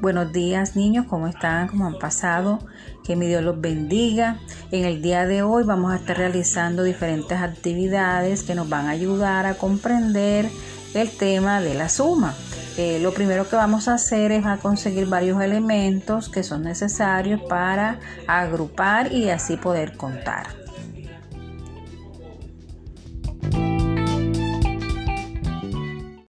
Buenos días niños, ¿cómo están? ¿Cómo han pasado? Que mi Dios los bendiga. En el día de hoy vamos a estar realizando diferentes actividades que nos van a ayudar a comprender el tema de la suma. Eh, lo primero que vamos a hacer es a conseguir varios elementos que son necesarios para agrupar y así poder contar.